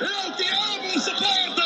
Eu te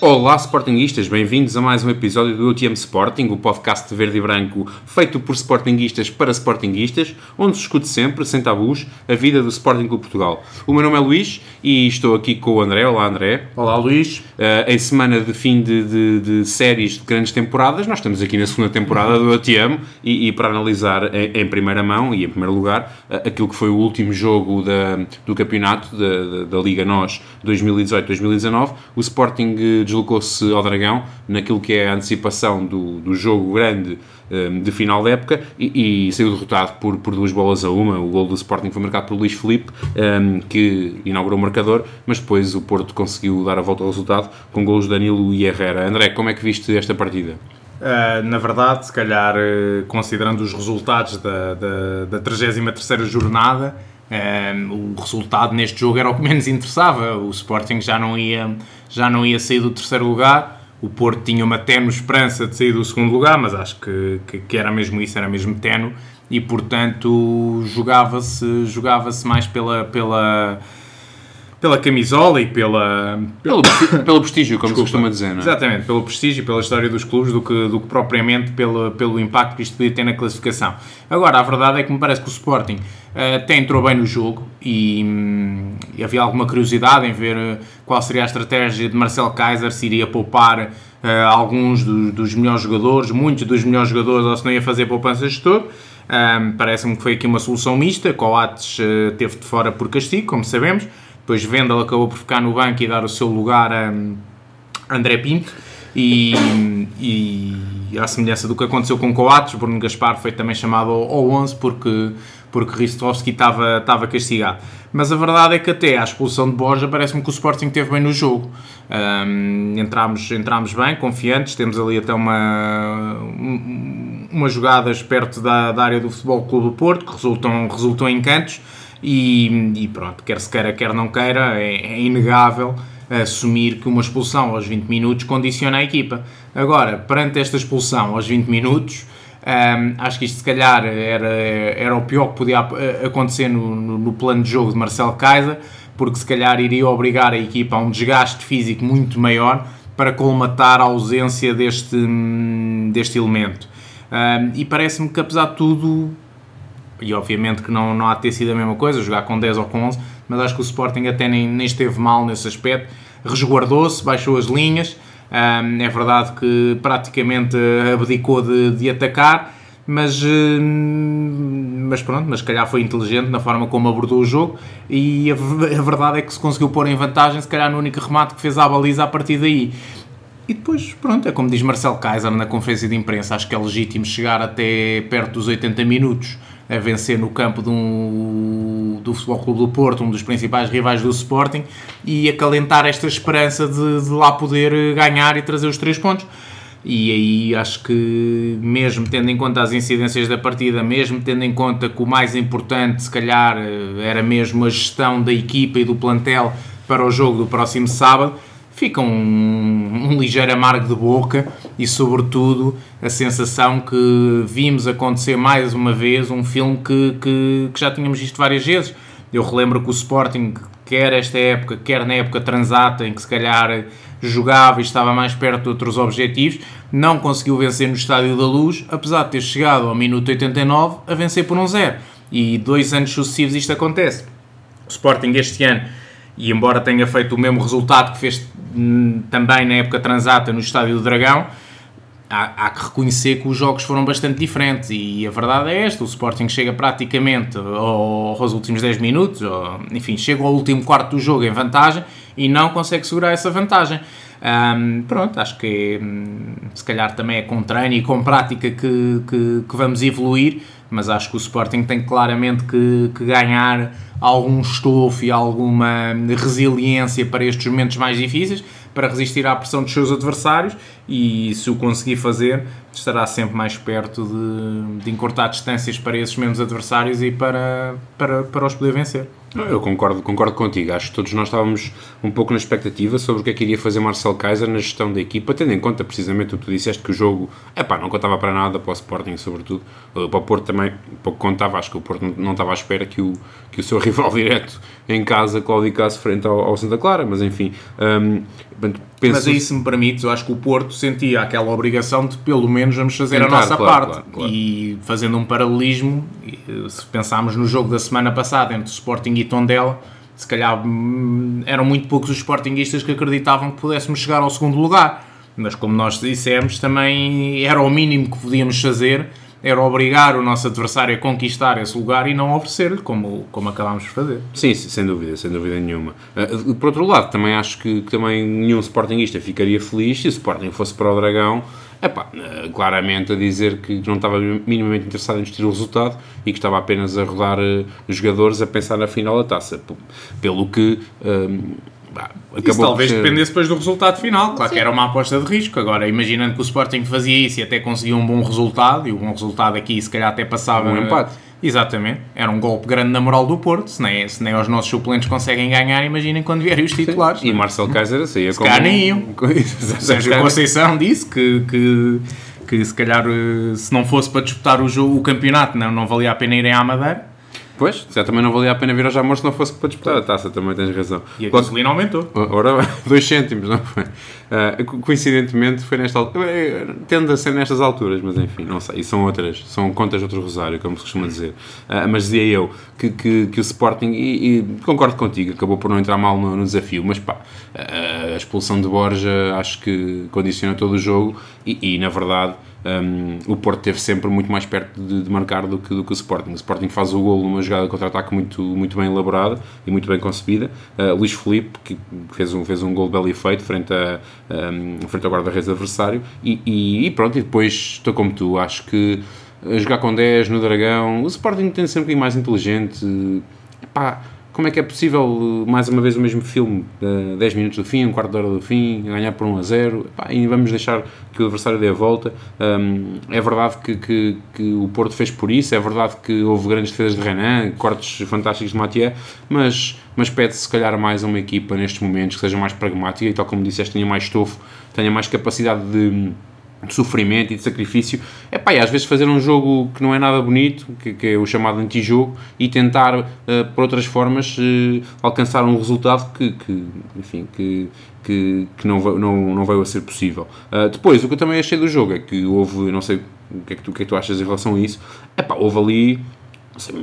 Olá, Sportinguistas, bem-vindos a mais um episódio do UTM Sporting, o podcast de verde e branco feito por Sportinguistas para Sportinguistas, onde se discute sempre, sem tabus, a vida do Sporting Clube Portugal. O meu nome é Luís e estou aqui com o André. Olá, André. Olá Luís. Uh, em semana de fim de, de, de, séries de grandes temporadas, nós estamos aqui na segunda temporada do UTM e, e para analisar em, em, primeira mão e em primeiro lugar uh, aquilo que foi o último jogo da, do campeonato da, da, da Liga NOS 2018-2019, o Sporting deslocou-se ao Dragão naquilo que é a antecipação do, do jogo grande um, de final da época e, e, saiu derrotado por, por duas bolas a uma. O gol do Sporting foi marcado por Luís Felipe, um, que inaugurou o marcador, mas depois o Porto conseguiu dar a volta ao resultado com golos de Danilo e Herrera. André, como é que viste esta partida? Uh, na verdade, se calhar, uh, considerando os resultados da, da, da 33 jornada, um, o resultado neste jogo era o que menos interessava. O Sporting já não ia, já não ia sair do terceiro lugar. O Porto tinha uma tenue esperança de sair do segundo lugar, mas acho que, que, que era mesmo isso, era mesmo tenue. E portanto jogava-se jogava mais pela, pela, pela camisola e pela. Pelo, pelo prestígio, como Desculpa. se costuma dizer, não é? Exatamente, pelo prestígio e pela história dos clubes do que, do que propriamente pelo, pelo impacto que isto podia ter na classificação. Agora, a verdade é que me parece que o Sporting uh, até entrou bem no jogo e, hum, havia alguma curiosidade em ver uh, qual seria a estratégia de Marcel Kaiser, se iria poupar uh, alguns do, dos melhores jogadores, muitos dos melhores jogadores, ou se não ia fazer poupanças de todo. Um, Parece-me que foi aqui uma solução mista. Coates uh, teve de fora por castigo, como sabemos. Depois Vendel acabou por ficar no banco e dar o seu lugar a André Pinto. E, e à semelhança do que aconteceu com Coates, Bruno Gaspar foi também chamado ao 11 porque, porque Ristovski estava, estava castigado. Mas a verdade é que até à expulsão de Borja parece-me que o Sporting teve bem no jogo. Um, entramos, entramos bem, confiantes, temos ali até uma, umas jogadas perto da, da área do Futebol Clube do Porto que resultam, resultam em cantos e, e pronto, quer se queira, quer não queira, é, é inegável assumir que uma expulsão aos 20 minutos condiciona a equipa. Agora, perante esta expulsão aos 20 minutos, um, acho que isto se calhar era, era o pior que podia acontecer no, no, no, plano de jogo de Marcelo Kaiser, porque se calhar iria obrigar a equipa a um desgaste físico muito maior para colmatar a ausência deste, deste elemento. Um, e parece-me que apesar de tudo e obviamente que não, não há de ter sido a mesma coisa, jogar com 10 ou com 11, mas acho que o Sporting até nem, nem esteve mal nesse aspecto, resguardou-se, baixou as linhas, um, é verdade que praticamente abdicou de, de atacar, mas, mas pronto, mas se calhar foi inteligente na forma como abordou o jogo. E a, a, verdade é que se conseguiu pôr em vantagem, se calhar no único remate que fez à baliza a partir daí. E depois, pronto, é como diz Marcel Kaiser na conferência de imprensa, acho que é legítimo chegar até perto dos 80 minutos a vencer no campo de um, do Futebol Clube do Porto, um dos principais rivais do Sporting, e acalentar esta esperança de, de lá poder ganhar e trazer os três pontos. E aí acho que, mesmo tendo em conta as incidências da partida, mesmo tendo em conta que o mais importante, se calhar, era mesmo a gestão da equipa e do plantel para o jogo do próximo sábado, fica um, um ligeiro amargo de boca e, sobretudo, a sensação que vimos acontecer mais uma vez um filme que, que, que já tínhamos visto várias vezes. Eu relembro que o Sporting, quer esta época, quer na época transata, em que se calhar jogava e estava mais perto de outros objetivos, não conseguiu vencer no Estádio da Luz, apesar de ter chegado ao minuto 89 a vencer por um zero. E dois anos sucessivos isto acontece. O Sporting este ano, e embora tenha feito o mesmo resultado que fez também na época transata no Estádio do Dragão, há, há, que reconhecer que os jogos foram bastante diferentes e a verdade é esta, o Sporting chega praticamente aos últimos 10 minutos, ou, enfim, chega ao último quarto do jogo em vantagem e não consegue segurar essa vantagem. Um, pronto, acho que hum, se calhar também é com treino e com prática que, que, que vamos evoluir, mas acho que o Sporting tem claramente que, que ganhar algum estofo e alguma resiliência para estes momentos mais difíceis, para resistir à pressão dos seus adversários e se o conseguir fazer, estará sempre mais perto de, de encurtar distâncias para esses mesmos adversários e para, para, para os poder vencer. Eu concordo, concordo contigo. Acho que todos nós estávamos um pouco na expectativa sobre o que é que iria fazer Marcel Kaiser na gestão da equipa, tendo em conta precisamente o que tu disseste que o jogo epá, não contava para nada para o Sporting, sobretudo. Para o Porto também pouco contava. Acho que o Porto não- estava à espera que o, que o seu rival direto em casa claudicasse frente ao, ao Santa Clara, mas enfim. hum, portanto, penso, Mas aí, se me permites, eu acho que o Porto sentia aquela obrigação de pelo menos vamos fazer a Tentar, nossa claro, parte. claro, claro. E fazendo um paralelismo, e, se pensarmos no jogo da semana passada entre Sporting e Tondela, se calhar hum, eram muito poucos os Sportinguistas que acreditavam que pudéssemos chegar ao segundo lugar. Mas como nós dissemos, também era o mínimo que podíamos fazer, era obrigar o nosso adversário a conquistar esse lugar e não oferecer-lhe, como, como acabámos de fazer. Sim, sem dúvida, sem dúvida nenhuma. Uh, por outro lado, também acho que, que também nenhum Sportingista ficaria feliz se o Sporting fosse para o Dragão, epá, uh, claramente a dizer que não estava minimamente interessado em discutir o resultado e que estava apenas a rodar os jogadores a pensar na final da taça. Pelo que um, bah, Isso talvez ser- dependesse depois do resultado final. Claro que era uma aposta de risco. Agora, imaginando que o Sporting fazia isso e até conseguia um bom resultado, e o bom resultado aqui se calhar até passava. Um empate. Exatamente. Era um golpe grande na moral do Porto. Se nem, se nem os nossos suplentes conseguem ganhar, imaginem quando vierem os titulares. E Marcel Kaiser saía com... calhar nem iam. Sérgio. Conceição disse que, que, que se calhar eh, se não fosse para disputar o, jogo, o campeonato não, não valia a pena irem à Madeira. Pois, já também não valia a pena vir ao Jamor se não fosse para disputar a taça, também tens razão. E a gasolina aumentou. Ora, dois cêntimos, não foi? Co- coincidentemente foi nesta altura, eh, tende a ser nestas alturas, mas enfim, não sei, e são outras, são contas de outro rosário, como se costuma dizer. Ah, mas dizia eu que, que, que o Sporting, e, e concordo contigo, acabou por não entrar mal no, no desafio, mas pá, ah, a expulsão de Borja acho que condiciona todo o jogo e, e, na verdade. Um, o Porto esteve sempre muito mais perto de, de marcar do que, do que o Sporting. O Sporting faz o golo numa jogada de contra-ataque muito, muito bem elaborada e muito bem concebida. Uh, Luís Felipe, que fez um, fez um golo belo e feito frente, a, um, frente ao guarda-redes adversário. E, e- e pronto, e depois estou como tu. Acho que jogar com 10 no Dragão, o Sporting tem ser um bocadinho mais inteligente. Pá, como é que é possível, uh, mais uma vez, o mesmo filme, uh, 10 minutos do fim, um quarto de hora do fim, ganhar por 1 a 0, pá, e vamos deixar que o adversário dê a volta. Um, é verdade que, que, que o Porto fez por isso, é verdade que houve grandes defesas de Renan, cortes fantásticos de Mathieu, mas, mas pede-se se calhar mais a uma equipa nestes momentos que seja mais pragmática e, tal como disseste, tenha mais estofo, tenha mais capacidade de de sofrimento e de sacrifício, é pá, e às vezes fazer um jogo que não é nada bonito, que, que é o chamado antijogo, e tentar, eh, por outras formas, eh, alcançar um resultado que, que enfim, que, que, que não, não, não veio a ser possível. Ah, depois, o que eu também achei do jogo é que houve, não sei o que é que tu, que é que tu achas em relação a isso, é pá, houve ali sei,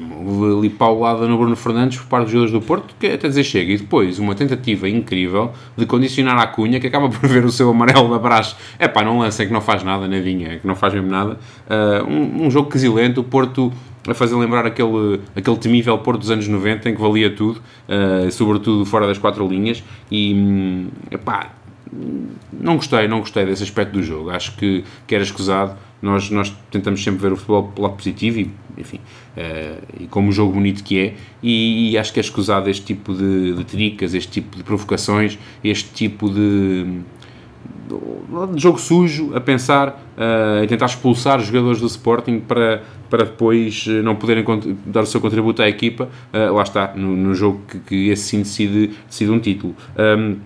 ali paulada no Bruno Fernandes por parte dos jogadores do Porto, que até dizer chega. E depois uma tentativa incrível de condicionar a Cunha, que acaba por ver o seu amarelo da praxe. É pá, não lança, é que não faz nada, nadinha, é que não faz mesmo nada. Ah, um, um jogo quesilento, o Porto a fazer lembrar aquele, aquele temível Porto dos anos 90, em que valia tudo, ah, sobretudo fora das quatro linhas. E, hum, epá, não gostei, não gostei desse aspecto do jogo. Acho que, que era escusado. Nós, nós tentamos sempre ver o futebol pelo lado positivo e, enfim, eh, e como um jogo bonito que é. E, e acho que é escusado este tipo de, de tricas, este tipo de provocações, este tipo de, de jogo sujo a pensar eh, em tentar expulsar os jogadores do Sporting para, para depois eh, não poderem dar o seu contributo à equipa. Eh, lá está, no, no jogo que, que esse sim decide, decide um título. Um,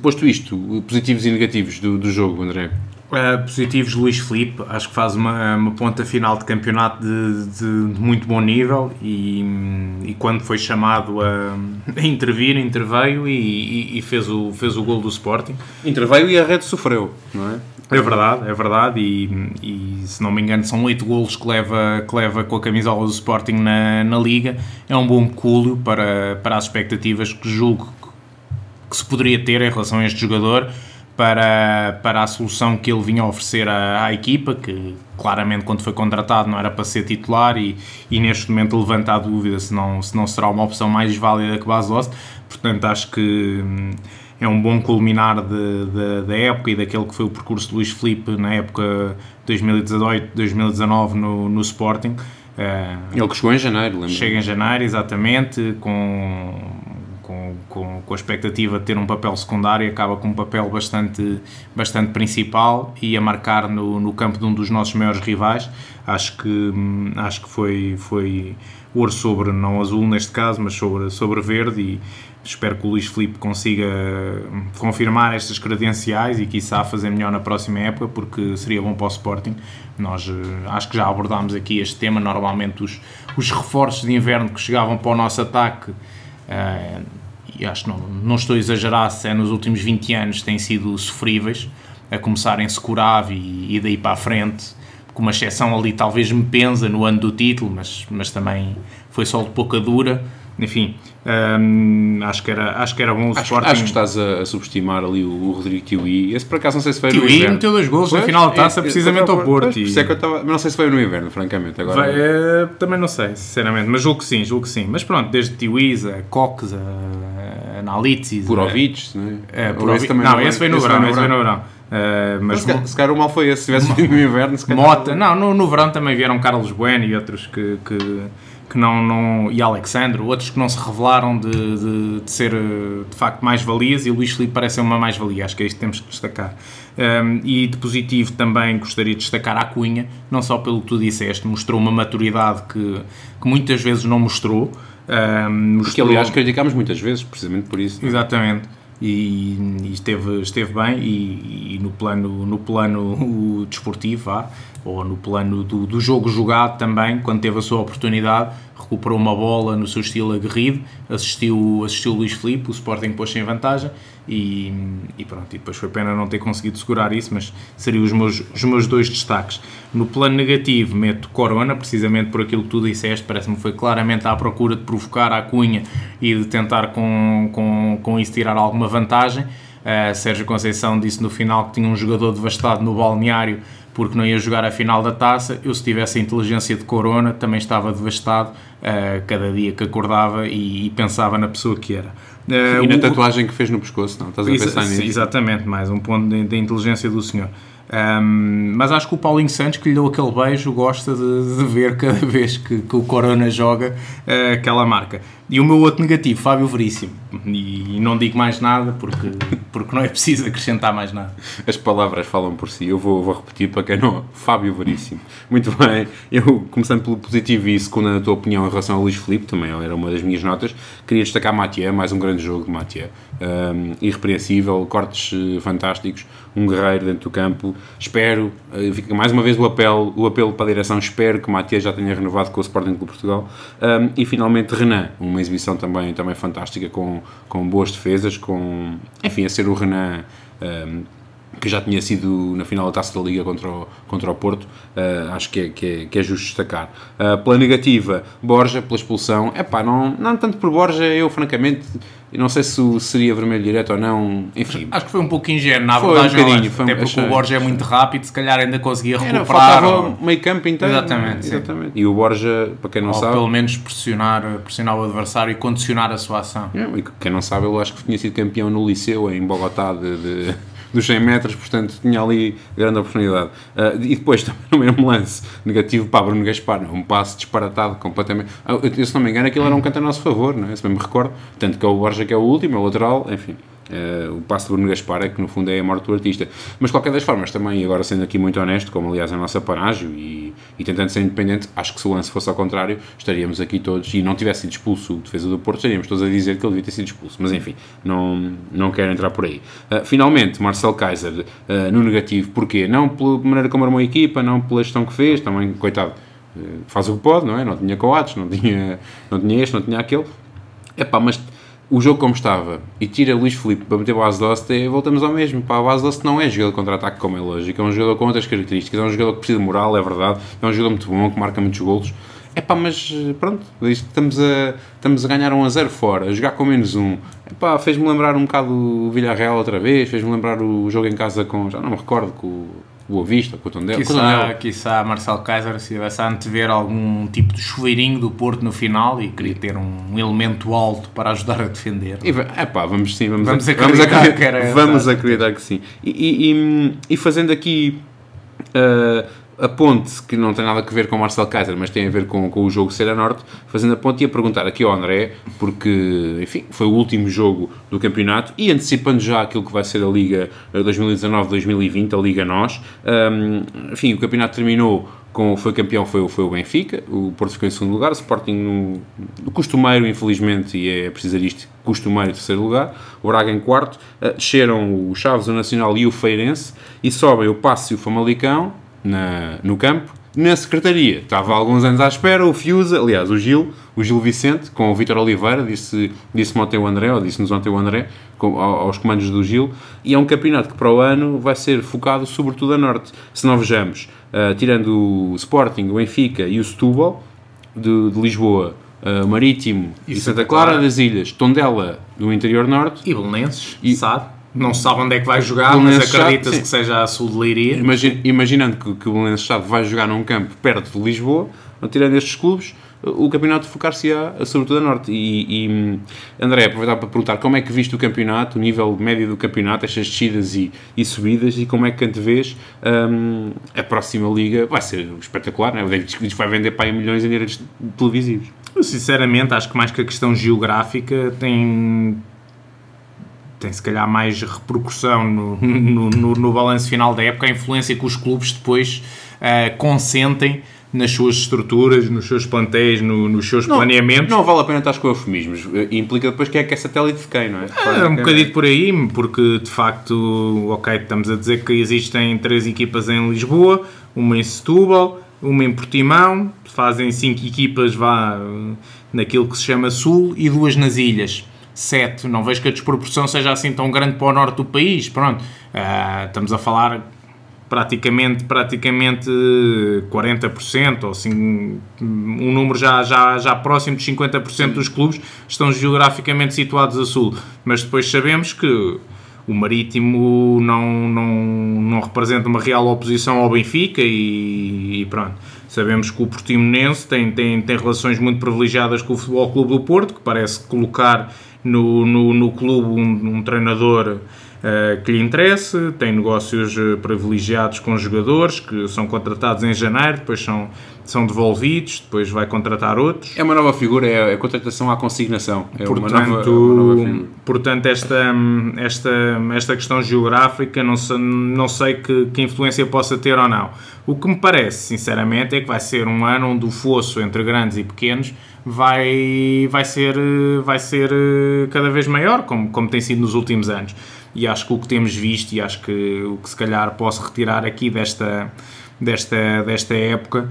Posto isto, positivos e negativos do, do jogo, André. Uh, positivos, Luís Filipe, acho que faz uma, uma ponta final de campeonato de, de- de muito bom nível e, e quando foi chamado a, a intervir, interveio e, e- e fez, o, fez o gol do Sporting. Interveio e a rede sofreu, não é? É verdade, é verdade e, se não me engano são 8 golos que leva, que leva com a camisola do Sporting na, na Liga. É um bom cúlio para, para as expectativas que julgo que se poderia ter em relação a este jogador para, para a solução que ele vinha a oferecer à, à equipa, que claramente quando foi contratado não era para ser titular e, e neste momento levanta a dúvida se não, se não será uma opção mais válida que Bastos. Portanto, acho que hum, é um bom culminar de, de- da época e daquele que foi o percurso de Luís Filipe na época 2018-2019 no, no Sporting. Eh, Ele que chegou em janeiro, lembro. Chega em janeiro, exatamente, com, com, com, com a expectativa de ter um papel secundário, acaba com um papel bastante, bastante principal e a marcar no, no campo de um dos nossos maiores rivais. Acho que, hum, acho que foi, foi ouro sobre, não azul neste caso, mas sobre, sobre verde e espero que o Luís Filipe consiga hum, confirmar estas credenciais e quiçá fazer melhor na próxima época porque seria bom para o Sporting. Nós eh, acho que já abordámos aqui este tema, normalmente os, os reforços de inverno que chegavam para o nosso ataque Uh, e acho que não, não estou a exagerar se é nos últimos 20 anos têm sido sofríveis, a começar em Securave e, e daí para a frente, com uma exceção ali talvez me pensa no ano do título, mas, mas também foi só de pouca dura enfim, hum, acho, que era, acho que era bom o acho, Sporting. Acho que estás a, a subestimar ali o, o Rodrigo Tiwi. Esse por acaso não sei se foi no inverno. meteu dois gols na final da taça, precisamente ao Porto. Pois, por isso é que eu mas não sei se foi no inverno, francamente. Agora, Vai, eh, também não sei, sinceramente, mas julgo que sim, julgo que sim. Mas pronto, desde Tiwiz, a Cox, a Analitzis, Purovic, não é? a, a Ou Purovic- esse também não, é? esse foi no verão, esse foi no verão. Eh, Mas mas se, calhar- se calhar o mal foi esse, se tivesse no inverno, se calhar. Mota, não, no, no verão também vieram Carlos Bueno e outros que, que, que não, não. e Alexandre, outros que não se revelaram de, de, de ser eh, de facto mais valias e o Luís Filipe parece ser uma mais-valia, acho que é isto que temos que destacar. Um, e de positivo também gostaria de destacar a Cunha, não só pelo que tu disseste, mostrou uma maturidade que, que muitas vezes não mostrou. Um, Que mostrou- aliás criticámos muitas vezes, precisamente por isso. Exatamente. E, e esteve, esteve bem e, e no plano, no plano desportivo, vá, ou no plano do, do jogo jogado também, quando teve a sua oportunidade, recuperou uma bola no seu estilo aguerrido, assistiu, assistiu o Luís Filipe, o Sporting pôs-se em vantagem e, e pronto, e depois foi pena não ter conseguido segurar isso, mas seriam os meus, os meus dois destaques. No plano negativo meto Corona, precisamente por aquilo que tu disseste, parece-me foi claramente à procura de provocar a Cunha e de tentar com, com, com isso tirar alguma vantagem. Uh, Sérgio Conceição disse no final que tinha um jogador devastado no balneário porque não ia jogar a final da taça. Eu, se tivesse a inteligência de Corona, também estava devastado uh, cada dia que acordava e, e pensava na pessoa que era. Uh, E na o- tatuagem que fez no pescoço, não? Estás a pensar nisso? Exatamente, mais um ponto de, de inteligência do senhor. Um, mas acho que o Paulinho Santos, que lhe deu aquele beijo, gosta de, de ver cada vez que, que o Corona joga uh, aquela marca. E o meu outro negativo, Fábio Veríssimo. E, não digo mais nada porque, porque não é preciso acrescentar mais nada. As palavras falam por si. Eu vou, vou repetir para quem não. Fábio Veríssimo. Muito bem. Eu, começando pelo positivo e segundo a tua opinião em relação ao Luís Filipe, também era uma das minhas notas, queria destacar Mathieu, mais um grande jogo de Mathieu. Um, irrepreensível, cortes eh, fantásticos, um guerreiro dentro do campo. Espero, eh, fica mais uma vez o apelo, o apelo para a direção, espero que Mathieu já tenha renovado com o Sporting Clube Portugal. Um, e finalmente Renan, uma exibição também, também fantástica, com, com boas defesas, com, enfim, a ser o Renan. um, que já tinha sido na final da Taça da Liga contra o, contra o Porto, uh, acho que é, que, é, que é justo destacar. Uh, pela negativa, Borja, pela expulsão, é pá, não, não tanto por Borja, eu francamente, não sei se seria vermelho direto ou não, enfim. Acho que foi um pouco ingênuo, na Foi, um abordagem, bocadinho, até porque achei- o Borja é muito rápido, se calhar ainda conseguia Era, recuperar. faltava ou- meio campo inteiro. Exatamente, exatamente. E o Borja, para quem não ou sabe, pelo menos pressionar, pressionar o adversário e condicionar a sua ação. E quem não sabe, eu acho que tinha sido campeão no Liceu, em Bogotá, de, de- dos 100 metros, portanto tinha ali grande oportunidade. Ah, e depois, também no mesmo lance, negativo para Bruno Gaspar, um passe disparatado completamente. Ah, eu, se não me engano, aquilo era um canto a nosso favor, não é? se bem me recordo. Tanto que é o Borja que é o último, é o lateral, enfim. Ah, o passe de Bruno Gaspar é que no fundo é a morte do artista. Mas de qualquer das formas, também, agora sendo aqui muito honesto, como aliás a nossa panágio e, e tentando ser independente, acho que se o lance fosse ao contrário, estaríamos aqui todos, e não tivesse sido expulso o defesa do Porto, estaríamos todos a dizer que ele devia ter sido expulso. Mas enfim, não, não quero entrar por aí. Ah, finalmente, Marcel Kaiser ah, no negativo, porquê? Não pela maneira como armou a equipa, não pela gestão que fez, também, coitado, faz o que pode, não é? Não tinha coates, não tinha, não tinha este, não tinha aquele. Epá, mas o jogo como estava e tira Luís Filipe para meter base eh, voltamos ao mesmo. Pá, base doce não é jogador contra-ataque como é lógico, é um jogador com outras características, é um jogador que precisa de moral, é verdade, é um jogador muito bom, que marca muitos golos. É pá, mas eh, pronto, estamos a, estamos a ganhar 1 a 0 fora, a jogar com menos 1. É pá, fez-me lembrar um bocado o Villarreal outra vez, fez-me lembrar o jogo em casa com, já não me recordo, com o Boa Vista, com o Tondela. com o Quiçá, quiçá Marcelo Kaiser se tivesse a antever algum tipo de chuveirinho do Porto no final e queria ter um elemento alto para ajudar a defender. E, epá, vamos sim, vamos, Vamos a- acreditar vamos acreditar, que vamos acreditar que sim. E, e- e- e fazendo aqui uh, a ponte, que não tem nada a ver com o Marcel Kaiser, mas tem a ver com, com o jogo ser a norte, fazendo a ponte e a perguntar aqui ao André, porque, enfim, foi o último jogo do campeonato e antecipando já aquilo que vai ser a Liga 2019-2020, a Liga Nós. Um, enfim, o campeonato terminou com, foi campeão foi, foi o Benfica, o Porto ficou em segundo lugar, o Sporting no, no costumeiro, infelizmente, e é preciso isto, costumeiro terceiro lugar, o Braga em quarto, uh, desceram o Chaves, o Nacional e o Feirense, e sobem o Passo e o Famalicão na, no campo, na secretaria. Estava há alguns anos à espera, o Fiusa, aliás, o Gil, o Gil Vicente, com o Vítor Oliveira, disse-me disse ontem o André, ou disse-nos ontem o André, com, aos comandos do Gil, e é um campeonato que para o ano vai ser focado sobretudo a norte. Se não vejamos, uh, tirando o Sporting, o Benfica e o Setúbal, de, de Lisboa, uh, Marítimo e, Santa Clara, Clara das Ilhas, Tondela do interior norte e Belenenses, e sabe? Não se sabe onde é que vai jogar, mas acredita-se que seja a sul de Leiria. Imagina, imaginando que, que o Belenenses vai jogar num campo perto de Lisboa, tirando estes clubes, o campeonato focar-se-á sobretudo a norte. E, e, André, aproveitar para perguntar como é que viste o campeonato, o nível médio do campeonato, estas descidas e, e subidas, e como é que antevês um, a próxima liga? Vai ser espetacular, não é? O David diz que vai vender para aí milhões em direitos televisivos. Sinceramente, acho que mais que a questão geográfica tem tem se calhar mais repercussão no, no, no, no balanço final da época, a influência que os clubes depois uh, consentem nas suas estruturas, nos seus plantéis, no, nos seus não, planeamentos. Não vale a pena estar com eufemismos. Implica depois que é que é satélite de quem, não é? É, um bocadinho por aí, porque de facto, ok, estamos a dizer que existem três equipas em Lisboa, uma em Setúbal, uma em Portimão, fazem cinco equipas vá, naquilo que se chama Sul e duas nas ilhas. Sete, não vejo que a desproporção seja assim tão grande para o norte do país, pronto. Uh, estamos a falar praticamente, praticamente 40% ou assim, um número já, já, já próximo de 50% dos clubes estão geograficamente situados a sul. Mas depois sabemos que o Marítimo não, não, não representa uma real oposição ao Benfica e, e pronto. Sabemos que o Portimonense tem, tem, tem relações muito privilegiadas com o Futebol Clube do Porto, que parece colocar no, no, no clube um, um treinador que lhe interesse, tem negócios eh, privilegiados com jogadores que são contratados em janeiro, depois são, são devolvidos, depois vai contratar outros. É uma nova figura, é a contratação à consignação. É portanto, uma nova, uma nova portanto esta, esta, esta questão geográfica não sei, não sei que, que influência possa ter ou não. O que me parece, sinceramente, é que vai ser um ano onde o fosso entre grandes e pequenos vai, vai, ser, vai ser eh, cada vez maior, como, como tem sido nos últimos anos e acho que o que temos visto e acho que o que se calhar posso retirar aqui desta, desta, desta época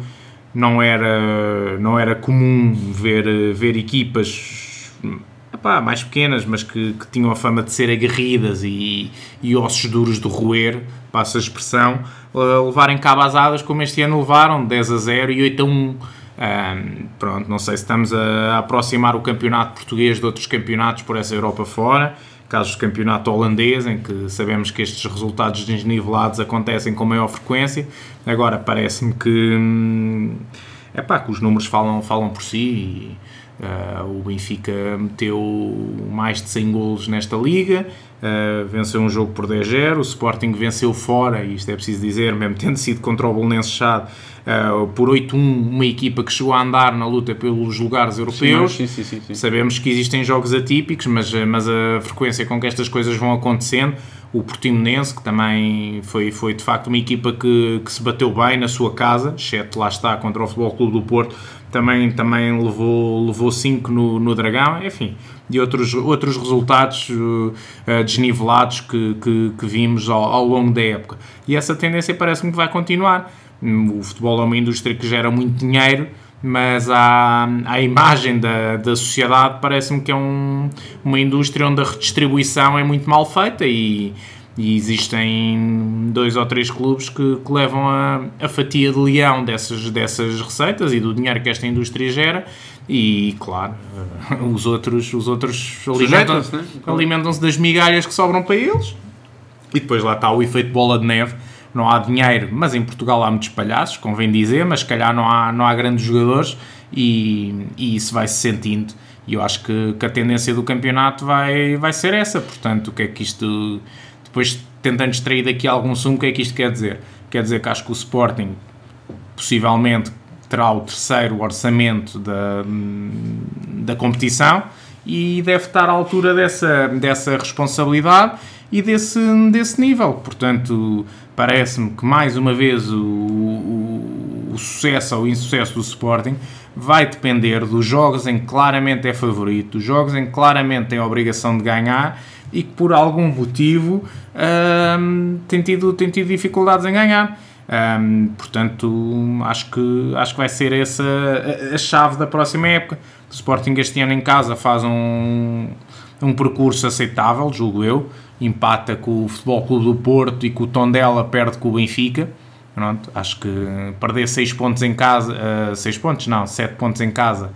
não era, não era comum ver, ver equipas epá, mais pequenas, mas que, que, tinham a fama de ser aguerridas e, e ossos duros de roer, passa a expressão, levarem cabazadas como este ano levaram, 10 a 0 e 8 a 1. Um, pronto, não sei se estamos a aproximar o campeonato português de outros campeonatos por essa Europa fora casos de campeonato holandês, em que sabemos que estes resultados desnivelados acontecem com maior frequência. Agora, parece-me que, hum, epá, que os números falam, falam por si e, uh, o Benfica meteu mais de 100 golos nesta liga, uh, venceu um jogo por 10-0, o Sporting venceu fora, e isto é preciso dizer, mesmo tendo sido contra o Belenenses Chade, uh, por 8-1, uma equipa que chegou a andar na luta pelos lugares europeus. Sim, sim, sim, Sabemos que existem jogos atípicos, mas, mas a frequência com que estas coisas vão acontecendo, o Portimonense, que também foi, foi de facto uma equipa que, que se bateu bem na sua casa, exceto lá está contra o Futebol Clube do Porto, também, também levou 5 levou cinco no, no Dragão, enfim, e outros, outros resultados uh, desnivelados que, que, que vimos ao, ao longo da época. E essa tendência parece-me que vai continuar o futebol é uma indústria que gera muito dinheiro, mas a, a imagem da, da sociedade parece-me que é um, uma indústria onde a redistribuição é muito mal feita e, e existem dois ou três clubes que, que levam a, a, fatia de leão dessas, dessas receitas e do dinheiro que esta indústria gera e claro os outros, os outros alimentam-se né? alimentam das migalhas que sobram para eles e depois lá está o efeito bola de neve não há dinheiro, mas em Portugal há muitos palhaços, convém dizer, mas se calhar não há, não há grandes jogadores e, e isso vai-se sentindo. E eu acho que, que, a tendência do campeonato vai, vai ser essa. Portanto, o que é que isto. Depois, tentando extrair daqui algum sumo, o que é que isto quer dizer? Quer dizer que acho que o Sporting possivelmente terá o terceiro orçamento da, da competição e deve estar à altura dessa, dessa responsabilidade e desse, desse nível. Portanto, parece-me que mais uma vez o, o, o, sucesso ou o insucesso do Sporting vai depender dos jogos em que claramente é favorito, dos jogos em que claramente tem a obrigação de ganhar e que por algum motivo hum, tem, tido, tem tido dificuldades em ganhar. Hum, portanto, acho que, acho que vai ser essa a, a chave da próxima época. O Sporting este ano em casa faz um, um percurso aceitável, julgo eu. Empata com o Futebol Clube do Porto e com o Tondela perde com o Benfica. Pronto, acho que perder 6 pontos em casa, 6 uh, pontos não, 7 pontos em casa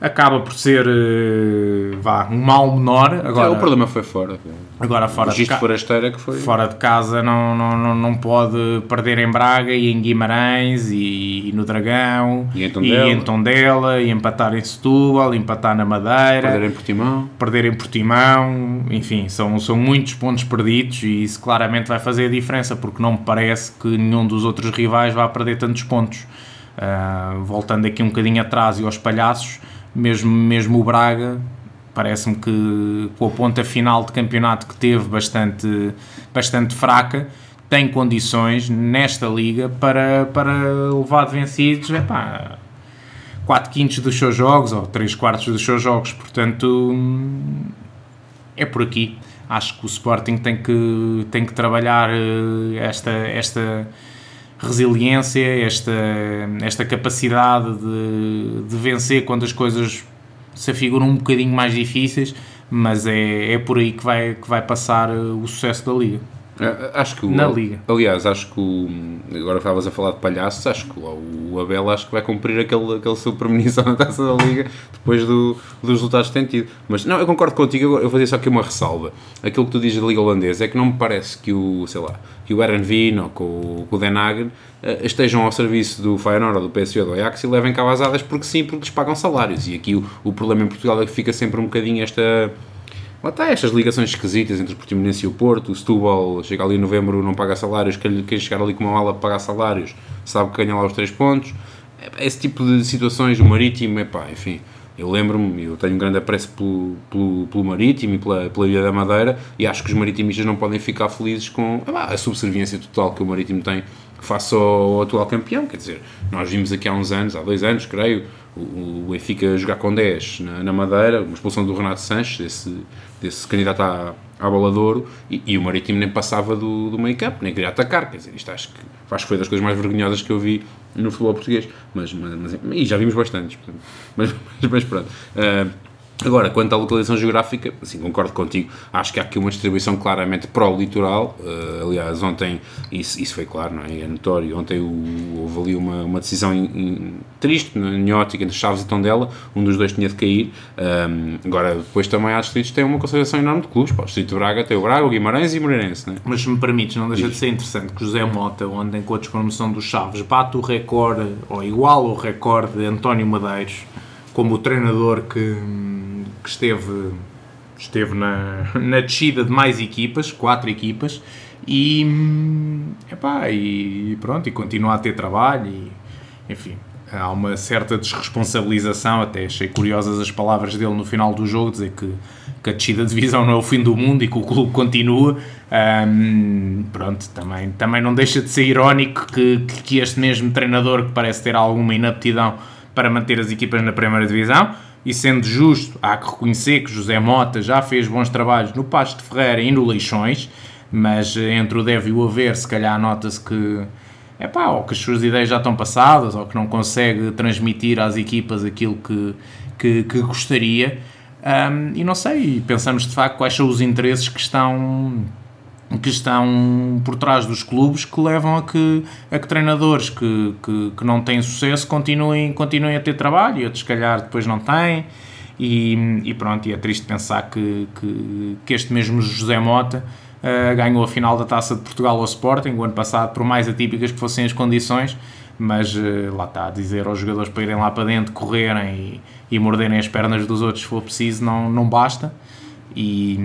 acaba por ser uh, vá, um mal menor. Agora, é, o problema foi fora. Agora fora de forasteira que foi. Fora de casa não, não, não, não pode perder em Braga e em Guimarães e, e no Dragão e em, Tondela. e em Tondela e empatar em Setúbal, empatar na Madeira. Perder em Portimão. Perder em Portimão. Enfim, são, são muitos pontos perdidos e isso claramente vai fazer a diferença porque não me parece que nenhum dos outros rivais vá perder tantos pontos. Uh, voltando aqui um bocadinho atrás e aos palhaços, mesmo, mesmo o Braga, parece-me que com a ponta final de campeonato que teve bastante, bastante fraca, tem condições nesta liga para, para levar de vencidos epá, 4 quintos dos seus jogos ou 3 quartos dos seus jogos, portanto é por aqui. Acho que o Sporting tem que, tem que trabalhar eh, esta, esta resiliência, esta, esta capacidade de, de vencer quando as coisas se afiguram um bocadinho mais difíceis, mas é, é por aí que vai, que vai passar o sucesso da Liga. É, acho que o, na Liga. Aliás, acho que o, agora estavas a falar de palhaços, acho que o, o Abel acho que vai cumprir aquele, aquele seu premonição na taça da Liga depois do, dos resultados que tem tido. Mas não, eu concordo contigo, eu vou fazer só aqui uma ressalva. Aquilo que tu dizes da Liga Holandesa é que não me parece que o, sei lá, que o Aaron Veen ou que o, que o Den Hagen eh, estejam ao serviço do Feyenoord ou do PSV ou do Ajax e levem cavazadas porque sim, porque lhes pagam salários. E aqui o, o problema em Portugal é que fica sempre um bocadinho esta Lá está estas ligações esquisitas entre o Portimonense e o Porto. O Setúbal chega ali em novembro, não paga salários. Quem, quem chegar ali com uma mala pagar salários sabe que ganha lá os 3 pontos. É, esse tipo de situações, o Marítimo, é pá, enfim. Eu lembro-me, eu tenho um grande apreço pelo, pelo, pelo Marítimo e pela, pela Ilha da Madeira e acho que os maritimistas não podem ficar felizes com a subserviência total que o Marítimo tem face ao, ao atual campeão. Quer dizer, nós vimos aqui há uns anos, há dois anos, creio, o, o Benfica jogar com 10 na, na, Madeira, uma expulsão do Renato Sanches, desse, desse candidato à, à bola de ouro, e, e, o Marítimo nem passava do, do meio campo, nem queria atacar, quer dizer, isto acho que, acho que foi das coisas mais vergonhosas que eu vi no futebol português, mas, mas, mas e já vimos bastantes, portanto, mas, mas, mas pronto. Uh, Agora, quanto à localização geográfica, assim, concordo contigo, acho que há aqui uma distribuição claramente pró-litoral, uh, aliás, ontem isso, isso foi claro, não é? é notório, ontem o, houve ali uma, uma decisão in, in, triste, neótica, entre Chaves e Tondela, um dos dois tinha de cair, um, agora depois também há distritos que têm uma consideração enorme de clubes, Pá, o Distrito de Braga tem o Braga, o Guimarães e o Moreirense, não é? Mas se me permites, não deixa de ser interessante que José Mota, ontem com a despromoção dos Chaves, bate o recorde, ou igual o recorde de António Madeiros, como o treinador que que esteve, esteve na, na descida de mais equipas, quatro equipas, e, epá, e pronto, e continua a ter trabalho, e, enfim, há uma certa desresponsabilização, até achei curiosas as palavras dele no final do jogo, dizer que, que a descida de divisão não é o fim do mundo e que o clube continua, um, pronto, também, também não deixa de ser irónico que, que este mesmo treinador que parece ter alguma inaptidão para manter as equipas na primeira divisão, e sendo justo, há que reconhecer que José Mota já fez bons trabalhos no Pasto de Ferreira e no Leixões, mas eh, entre o deve e o haver, se calhar nota-se que, é pá, ou que as suas ideias já estão passadas, ou que não consegue transmitir às equipas aquilo que, que, que gostaria. Um, e não sei, pensamos de facto quais são os interesses que estão que estão por trás dos clubes que levam a que, a que treinadores que, que, que, não têm sucesso continuem, continuem a ter trabalho e outros, se calhar, depois não têm. E, e pronto, e é triste pensar que, que, que este mesmo José Mota uh, ganhou a final da Taça de Portugal ao Sporting o ano passado, por mais atípicas que fossem as condições, mas uh, lá está, dizer aos jogadores para irem lá para dentro, correrem e, e morderem as pernas dos outros se for preciso, não, não basta. E,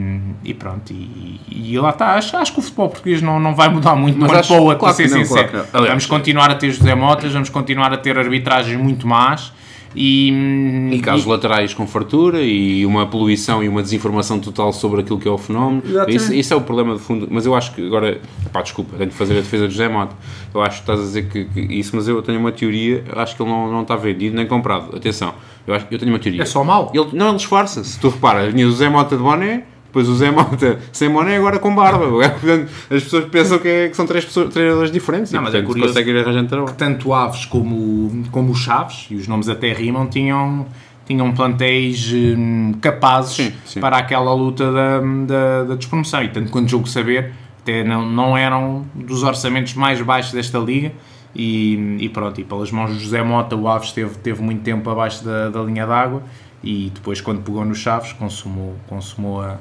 e pronto, e, e lá está. Acho, acho que o futebol português não, não vai mudar muito Mas acho- para o outro, claro para ser não, sincero. claro que. Aliás- vamos continuar a ter José Motas, vamos continuar a ter arbitragens muito más e, E casos laterais com fartura e uma poluição e uma desinformação total sobre aquilo que é o fenómeno. Exatamente. Isso, isso é o problema de fundo. Mas eu acho que agora, pá, desculpa, tenho de fazer a defesa de José Mota. Eu acho que estás a dizer que, que isso, mas eu tenho uma teoria. Acho que ele não, não está vendido nem comprado. Atenção, eu, acho, eu tenho uma teoria. É só mau. Ele, não, ele esforça-se. Tu reparas, vinha o José Mota de boné, depois o Zé Mota sem boné, agora com barba. Portanto, As pessoas pensam que, é- que são três pessoas, treinadores diferentes Não, e, mas é portanto, curioso conseguem arranjar trabalho. tanto Aves como, como o Chaves, e os nomes até rimam, tinham, tinham plantéis hum, capazes Sim, sim. para aquela luta da, da, da despromoção. E tanto quanto julgo saber, até não, não eram dos orçamentos mais baixos desta liga. E, e pronto, e pelas mãos de José Mota, o Aves teve, teve muito tempo abaixo da, da linha d'água. E depois, quando pegou no Chaves, consumou, consumou a,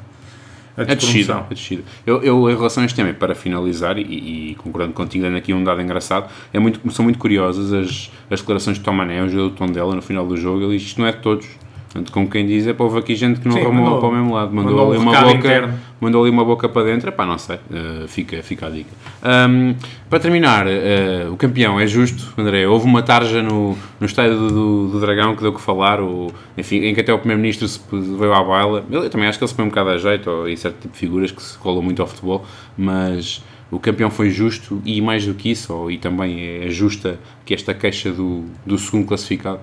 a A descida, a descida. Eu, eu, em relação a este tema, para finalizar, e, e concordando contigo, dando aqui um dado engraçado, é muito, são muito curiosas as, as declarações de Tomané, o jogador do Tondela, no final do jogo, ele diz isto não é de todos. Portanto, como quem diz, é para houve aqui gente que não Sim, mandou- para o mesmo lado, mandou, mandou um ali uma boca, interno. mandou ali uma boca para dentro, pá, não sei, eh, fica, fica a dica. Ahm, para terminar, eh, o campeão é justo, André, houve uma tarja no, no estádio do, do, do Dragão que deu que falar, o, enfim, em que até o Primeiro-Ministro se veio à baila, eu, eu também acho que ele se põe um bocado a jeito, ou em certo tipo de figuras que se colam muito ao futebol, mas o campeão foi justo e mais do que isso, ou, e também é justa que esta queixa do, do segundo classificado.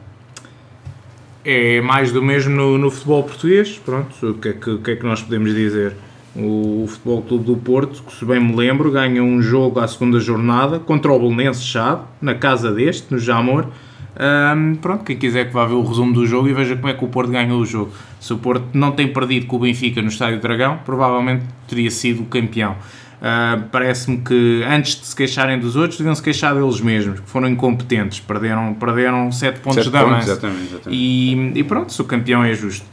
É mais do mesmo no, no futebol português. Pronto, o que, é que, que é que nós podemos dizer? O Futebol Clube do Porto, que se bem me lembro, ganha um jogo à segunda jornada contra o Belenenses Chave, na casa deste, no Jamor. Ahm, pronto, quem quiser que vá ver o resumo do jogo e veja como é que o Porto ganhou o jogo. Se o Porto não tem perdido com o Benfica no Estádio Dragão, provavelmente teria sido campeão. Ah, Parece-me que antes de se queixarem dos outros, deviam se queixar deles mesmos, que foram incompetentes, perderam, perderam 7 pontos Sete de avanço. exatamente, exatamente. E, e pronto, se o campeão é justo.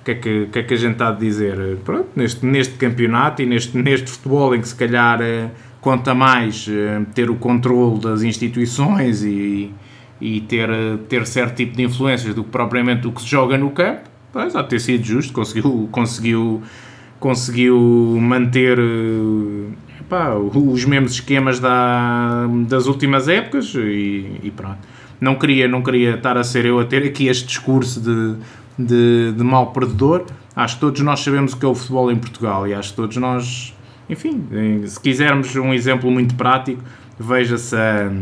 O que é que, que, é que a gente está a dizer? Pronto, neste, neste campeonato e neste, neste futebol em que se calhar eh, conta mais eh, ter o controle das instituições e, e ter, eh, ter certo tipo de influências do que propriamente o que se joga no campo, pois há de ter sido justo, conseguiu, conseguiu, conseguiu manter eh, epá, os mesmos esquemas da, das últimas épocas e, e pronto. Não queria, não queria estar a ser eu a ter aqui este discurso de, de, de mal perdedor. Acho que todos nós sabemos o que é o futebol em Portugal e acho que todos nós, enfim, eh, se quisermos um exemplo muito prático, veja-se a,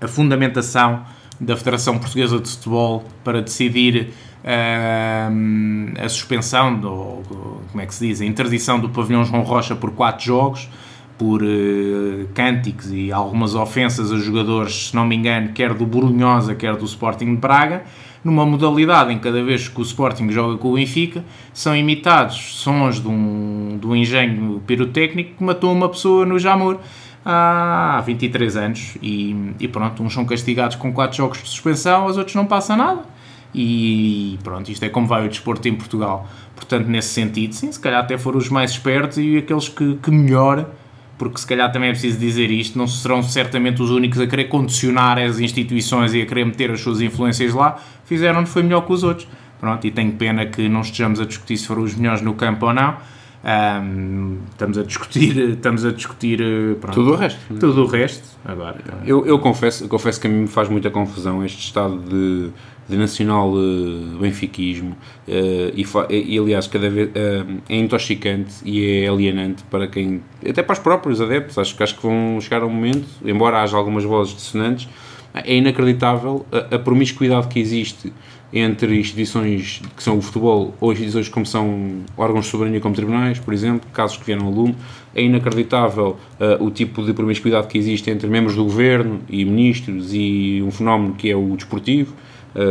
a fundamentação da Federação Portuguesa de Futebol para decidir a suspensão, do, como é que se diz, a interdição do pavilhão João Rocha por quatro jogos, por eh, cânticos e algumas ofensas a jogadores, se não me engano, quer do Borunhosa, quer do Sporting de Braga, numa modalidade em que cada vez que o Sporting joga com o Benfica, são imitados sons de um, de um engenho pirotécnico que matou uma pessoa no Jamor há 23 anos e, e pronto, uns são castigados com 4 jogos de suspensão, os outros não passa nada e pronto, isto é como vai o desporto em Portugal portanto nesse sentido, sim, se calhar até foram os mais espertos e aqueles que, que melhor porque se calhar também é preciso dizer isto, não serão certamente os únicos a querer condicionar as instituições e a querer meter as suas influências lá, fizeram foi melhor que os outros. Pronto, e tenho pena que não estejamos a discutir se foram os melhores no campo ou não. Ahm, estamos a discutir, estamos a discutir eh, pronto, Tudo o resto. tudo o resto. Agora, Eu, eu confesso, eu confesso que a mim me faz muita confusão este estado de, de nacional eh, benfiquismo eh, e, e, aliás cada vez eh, é intoxicante e é alienante para quem até para os próprios adeptos. Acho que acho que vão chegar a um momento embora haja algumas vozes dissonantes é inacreditável a, a promiscuidade que existe entre instituições que são o futebol ou instituições como são órgãos de soberania como tribunais, por exemplo, casos que vieram a lume, é inacreditável uh, o tipo de promiscuidade que existe entre membros do governo e ministros e um fenómeno que é o desportivo, uh,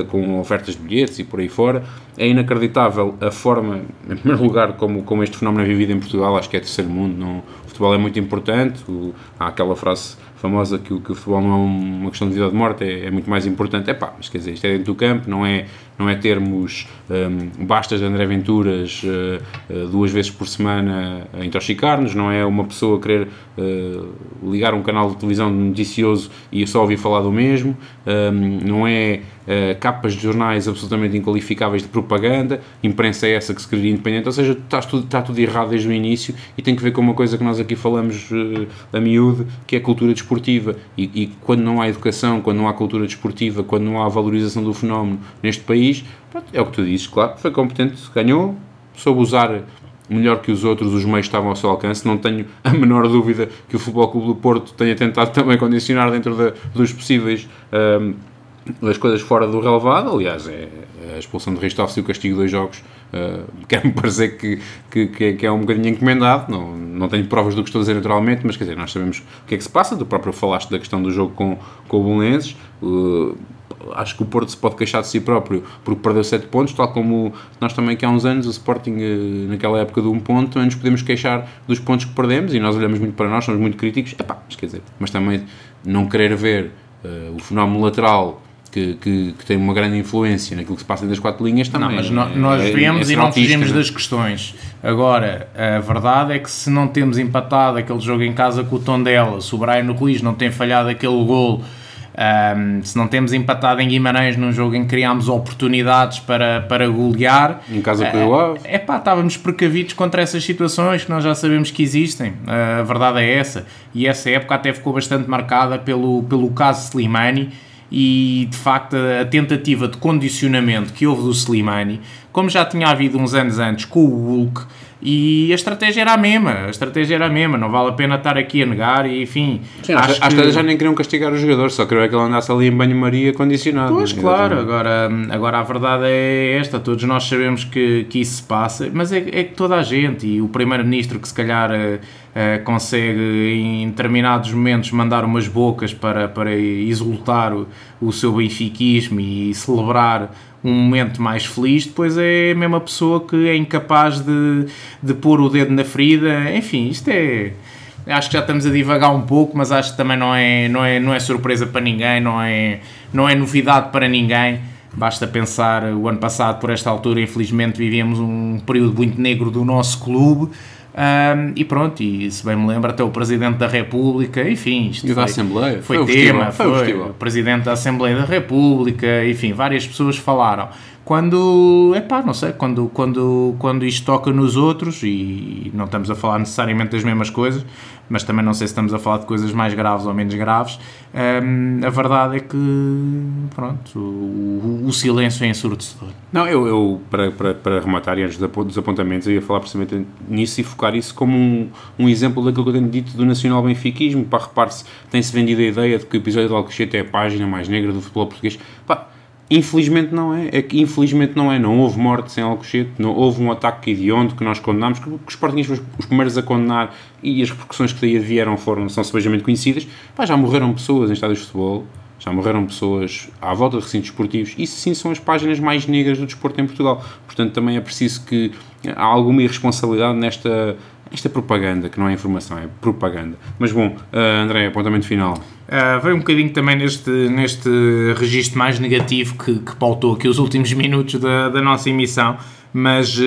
com ofertas de bilhetes e por aí fora. É inacreditável a forma, em primeiro lugar, como, como este fenómeno é vivido em Portugal, acho que é terceiro mundo, não, o futebol é muito importante, o- há aquela frase famosa que, o- que o futebol não é uma questão de vida ou de morte, é, é muito mais importante. É pá, mas quer dizer, isto é dentro do campo, não é, não é termos hum, bastas de André Venturas eh, eh, duas vezes por semana a intoxicar-nos, não é uma pessoa querer eh, ligar um canal de televisão noticioso e só ouvir falar do mesmo, hum, não é capas de jornais absolutamente inqualificáveis de propaganda, imprensa é essa que se queria independente, ou seja, está tudo, está tudo errado desde o início e tem que ver com uma coisa que nós aqui falamos a miúde, que é a cultura desportiva. E, e quando não há educação, quando não há cultura desportiva, quando não há valorização do fenómeno neste país, pronto, é o que tu dizes, claro, foi competente, ganhou, soube usar melhor que os outros, os meios estavam ao seu alcance. Não tenho a menor dúvida que o Futebol Clube do Porto tenha tentado também condicionar dentro dos possíveis ahm, as coisas fora do relevado. Aliás, é a expulsão de Ristoff e o castigo de dois jogos. Uh, Quer-me parecer que, que, é, que é um bocadinho encomendado. Não, não tenho provas do que estou a dizer naturalmente, mas quer dizer, nós sabemos o que é que se passa. Tu próprio falaste da questão do jogo com, com o Belenenses. Uh, acho que o Porto se pode queixar de si próprio porque perdeu 7 pontos, tal como nós também que há uns anos, o Sporting eh, naquela época de um ponto, também nos podemos queixar dos pontos que perdemos e nós olhamos muito para nós, somos muito críticos, Epá, mas quer dizer, mas também não querer ver eh, o fenómeno lateral que, que, que tem uma grande influência naquilo que se passa das quatro linhas também. Não, mas no- é- nós é- vemos é ser e não fugimos né? das questões. Agora, a verdade é que se não temos empatado aquele jogo em casa com o Tondela, se o Brian Ruiz não tem falhado aquele gol, ahm, se não temos empatado em Guimarães num jogo em que criámos oportunidades para, para golear, Em casa com Ave. é pá, estávamos precavidos contra essas situações que nós já sabemos que existem. A verdade é essa. E essa época até ficou bastante marcada pelo, pelo caso Slimani e de facto a tentativa de condicionamento que houve do Slimani, como já tinha havido uns anos antes com o Hulk, e a estratégia era a mesma, a estratégia era a mesma, não vale a pena estar aqui a negar e enfim. Sim, às, às tantas já nem queriam castigar o jogador, só queriam é que ele andasse ali em banho-maria condicionado. Pois claro, agora, agora a verdade é esta, todos nós sabemos que, que isso se passa, mas é, é que toda a gente, e o Primeiro-Ministro que se calhar eh, eh, consegue em determinados momentos mandar umas bocas para, para exultar o, o seu benfiquismo e celebrar um momento mais feliz, depois é a mesma pessoa que é incapaz de, de pôr o dedo na ferida, enfim, isto é... Acho que já estamos a divagar um pouco, mas acho que também não é, não é, não é surpresa para ninguém, não é, não é novidade para ninguém. Basta pensar, o ano passado, por esta altura, infelizmente, vivíamos um período muito negro do nosso clube. Ahm, e pronto, e se bem me lembro, até o Presidente da República, enfim, isto E da foi- Assembleia? foi, Foi o tema, foi o foi, festival. o Presidente da Assembleia da República, enfim, várias pessoas falaram. Quando, epá, não sei, quando, quando, quando isto toca nos outros, e não estamos a falar necessariamente das mesmas coisas, mas também não sei se estamos a falar de coisas mais graves ou menos graves, hum, a verdade é que, pronto, o, o silêncio é ensurdecedor. Não, eu, eu para, para, para rematar e antes dos apontamentos, eu ia falar precisamente nisso e focar isso como um, um exemplo daquilo que eu tenho dito do nacional benfiquismo. Para repare-se, tem-se vendido a ideia de que o episódio do Alcochete é a página mais negra do futebol português. Pá, infelizmente não é. É que infelizmente não é. Não houve mortes em Alcochete, não houve um ataque hediondo que nós condenámos, que, os foram os primeiros a condenar e as repercussões que daí vieram foram, são sebejamente conhecidas. Pá, já morreram pessoas em estádios de futebol. Já morreram pessoas à volta de recintos esportivos. Isso sim são as páginas mais negras do desporto em Portugal. Portanto, também é preciso que há alguma irresponsabilidade nesta esta propaganda, que não é informação, é propaganda. Mas bom, uh, André, apontamento final. Uh, veio um bocadinho também neste, neste registro mais negativo que, que pautou aqui os últimos minutos da, da nossa emissão, mas uh,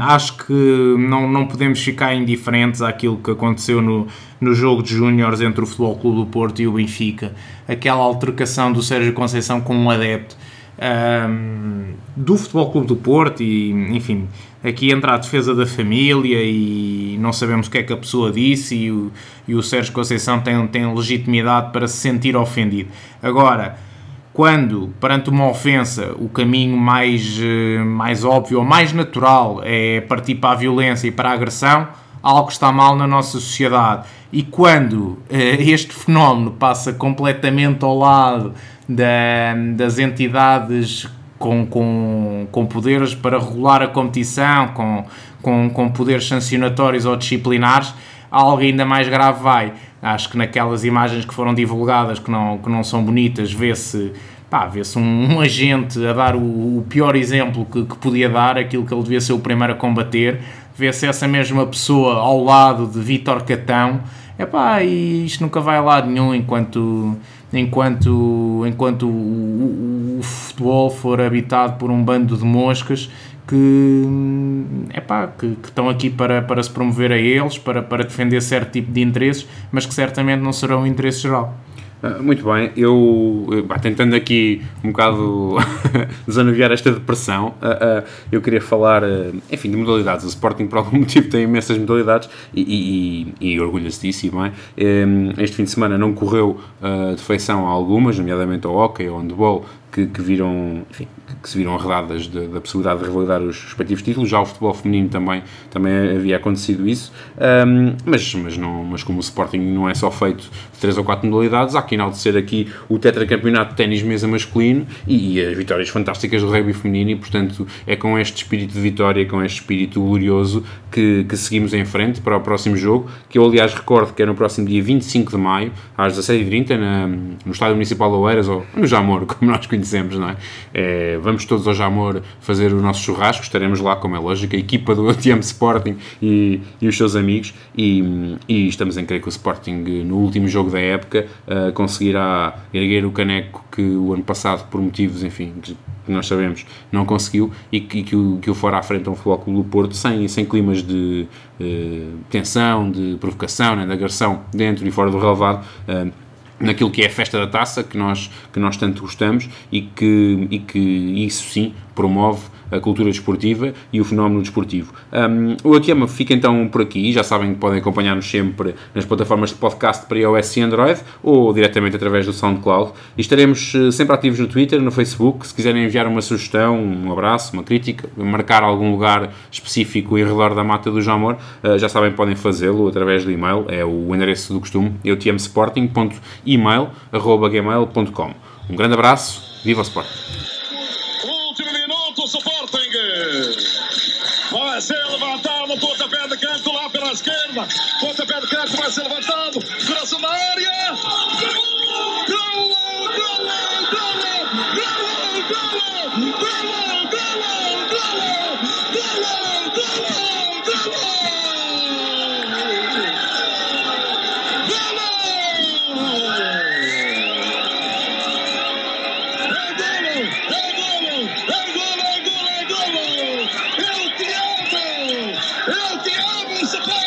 acho que não, não podemos ficar indiferentes àquilo que aconteceu no, no jogo de júniores entre o Futebol Clube do Porto e o Benfica. Aquela altercação do Sérgio Conceição com um adepto um, do Futebol Clube do Porto e, enfim, aqui entra a defesa da família e não sabemos o que é que a pessoa disse e o, e o Sérgio Conceição tem, tem legitimidade para se sentir ofendido. Agora, quando, perante uma ofensa, o caminho mais, eh, mais óbvio ou mais natural é partir para a violência e para a agressão, algo está mal na nossa sociedade. E quando eh, este fenómeno passa completamente ao lado da, das entidades com, com, com poderes para regular a competição, com, com, com poderes sancionatórios ou disciplinares, algo ainda mais grave vai. Acho que naquelas imagens que foram divulgadas, que não, que não são bonitas, vê-se vê-se um, um, agente a dar o, o pior exemplo que, que, podia dar, aquilo que ele devia ser o primeiro a combater, vê-se essa mesma pessoa ao lado de Vítor Catão Epá, e isto nunca vai a lado nenhum enquanto, enquanto, enquanto o, o, o futebol for habitado por um bando de moscas que, epá, que, que estão aqui para, para se promover a eles, para, para defender certo tipo de interesses, mas que certamente não serão o interesse geral. Uh, muito bem, eu, tentando aqui um bocado desanuviar esta depressão, uh, uh, eu queria falar, enfim, de modalidades. O Sporting, por algum motivo, tem imensas modalidades e, e, e orgulha-se disso, bem. Um, este fim de semana não correu de feição a algumas, nomeadamente ao hockey, ao handball, que, que viram, enfim, que se viram arredadas da possibilidade de revalidar os respectivos títulos. Já o futebol feminino também, também havia acontecido isso, um, mas, mas, não, mas como o Sporting não é só feito de 3 ou 4 modalidades, há que enaltecer aqui o tetracampeonato de ténis mesa masculino e, e, as vitórias fantásticas do rugby feminino e, portanto, é com este espírito de vitória, com este espírito glorioso que, que seguimos em frente para o próximo jogo, que eu, aliás, recordo que é no próximo dia 25 de maio, às 17h30, na, no Estádio Municipal de Oeiras, ou no Jamor, como nós conhecemos, não é? é vamos todos ao Jamor fazer o nosso churrasco, estaremos lá, como é lógico, a equipa do UTM Sporting e, e os seus amigos, e, e, estamos em crer que o Sporting, no último jogo da época, uh, conseguirá erguer o caneco que o ano passado, por motivos, enfim, que nós sabemos, não conseguiu, e que, que, o, que o fora à frente a um Futebol Clube do Porto, sem, sem climas de uh, tensão, de provocação, né, de agressão dentro e fora do relevado, uh, naquilo que é a festa da taça, que nós, que nós tanto gostamos e que, e que isso sim promove a cultura desportiva e o fenómeno desportivo. Um, o Atiama fica então por aqui, já sabem que podem acompanhar-nos sempre nas plataformas de podcast para iOS e Android ou diretamente através do SoundCloud. E estaremos eh, sempre ativos no Twitter, no Facebook, se quiserem enviar uma sugestão, um abraço, uma crítica, marcar algum lugar específico em redor da mata do Jamor, uh, já sabem podem fazê-lo através do e-mail, é o endereço do costume, eutiamsporting.email.gmail.com Um grande abraço, viva o Sporting! Vai ser levantado, pontapé de canto lá pela esquerda. Pontapé de canto vai ser levantado. Coração da área. Gol! Gol! Gol! Gol! Vai ser